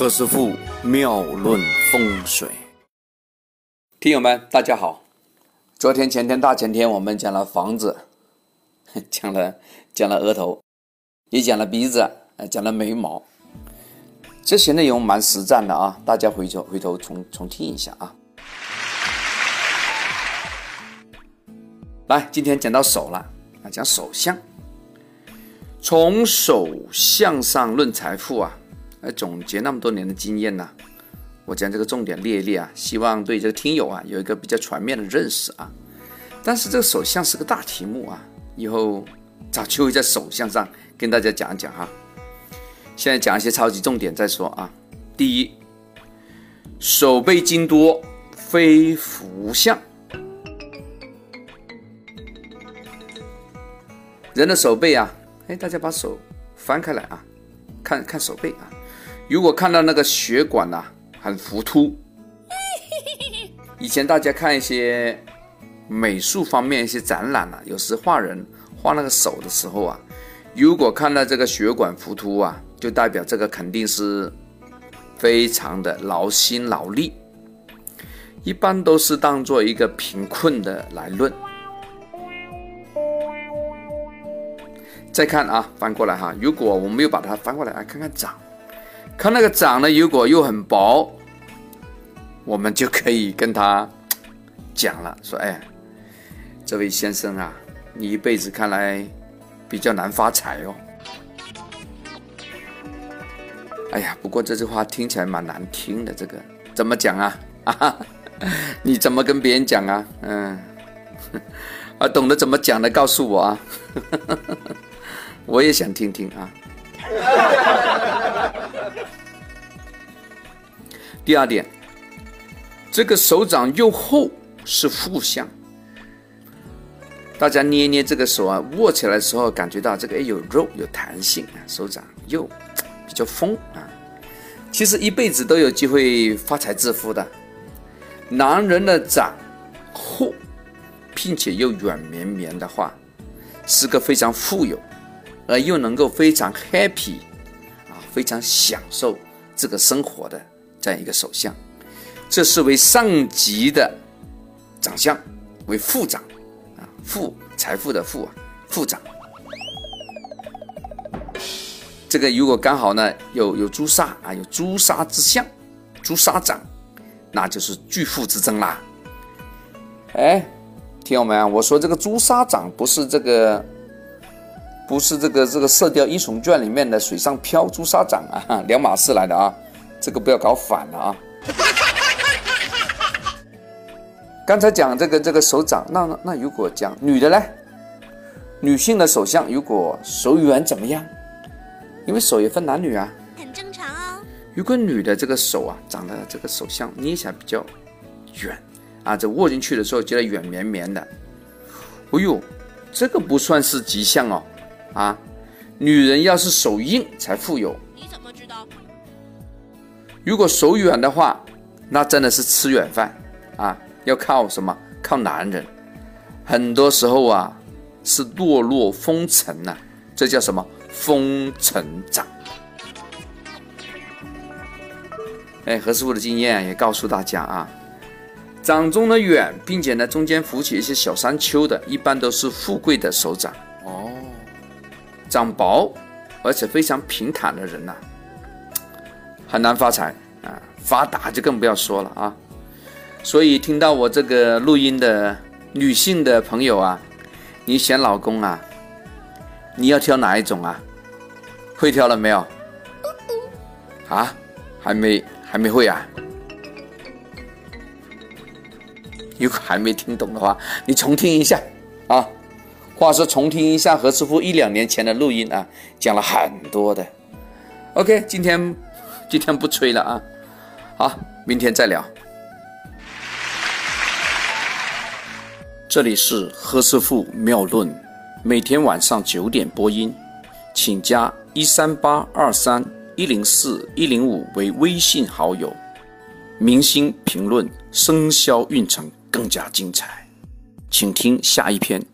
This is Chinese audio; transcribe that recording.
何师傅妙论风水，听友们大家好。昨天、前天、大前天，我们讲了房子，讲了讲了额头，也讲了鼻子，讲了眉毛，这些内容蛮实战的啊！大家回头回头重重听一下啊。来，今天讲到手了啊，讲手相，从手相上论财富啊。来总结那么多年的经验呢，我将这个重点列一列啊，希望对这个听友啊有一个比较全面的认识啊。但是这个手相是个大题目啊，以后找机会在手相上跟大家讲一讲哈。现在讲一些超级重点再说啊。第一，手背筋多非福相，人的手背啊，哎，大家把手翻开来啊，看看手背啊。如果看到那个血管呐很浮凸，以前大家看一些美术方面一些展览啊，有时画人画那个手的时候啊，如果看到这个血管浮凸啊，就代表这个肯定是非常的劳心劳力，一般都是当做一个贫困的来论。再看啊，翻过来哈，如果我们又把它翻过来，来看看掌。看那个掌呢，如果又很薄，我们就可以跟他讲了，说：“哎，这位先生啊，你一辈子看来比较难发财哦。”哎呀，不过这句话听起来蛮难听的，这个怎么讲啊？啊，你怎么跟别人讲啊？嗯，啊，懂得怎么讲的告诉我啊，我也想听听啊。第二点，这个手掌又厚是负相。大家捏捏这个手啊，握起来的时候感觉到这个哎有肉有弹性啊，手掌又比较丰啊。其实一辈子都有机会发财致富的。男人的掌厚，并且又软绵绵的话，是个非常富有，而又能够非常 happy 啊，非常享受这个生活的。这样一个手相，这是为上级的长相，为副长啊，富财富的富啊，副长。这个如果刚好呢有有朱砂啊，有朱砂之相，朱砂掌，那就是巨富之争啦。哎，听友们，我说这个朱砂掌不是这个，不是这个这个《射雕英雄传》里面的水上漂朱砂掌啊，两码事来的啊。这个不要搞反了啊！刚才讲这个这个手掌，那那如果讲女的呢？女性的手相如果手软怎么样？因为手也分男女啊，很正常哦。如果女的这个手啊，长得这个手相捏起来比较软啊，这握进去的时候觉得软绵绵的，哎呦，这个不算是吉相哦啊！女人要是手硬才富有。如果手软的话，那真的是吃软饭啊！要靠什么？靠男人。很多时候啊，是落落风尘呐，这叫什么？风尘掌。哎，何师傅的经验也告诉大家啊，掌中的远，并且呢中间浮起一些小山丘的，一般都是富贵的手掌哦。掌薄而且非常平坦的人呐。很难发财啊，发达就更不要说了啊。所以听到我这个录音的女性的朋友啊，你选老公啊，你要挑哪一种啊？会挑了没有？啊，还没还没会啊？如果还没听懂的话，你重听一下啊。话说重听一下何师傅一两年前的录音啊，讲了很多的。OK，今天。今天不吹了啊，好，明天再聊。这里是何师傅妙论，每天晚上九点播音，请加一三八二三一零四一零五为微信好友。明星评论生肖运程更加精彩，请听下一篇。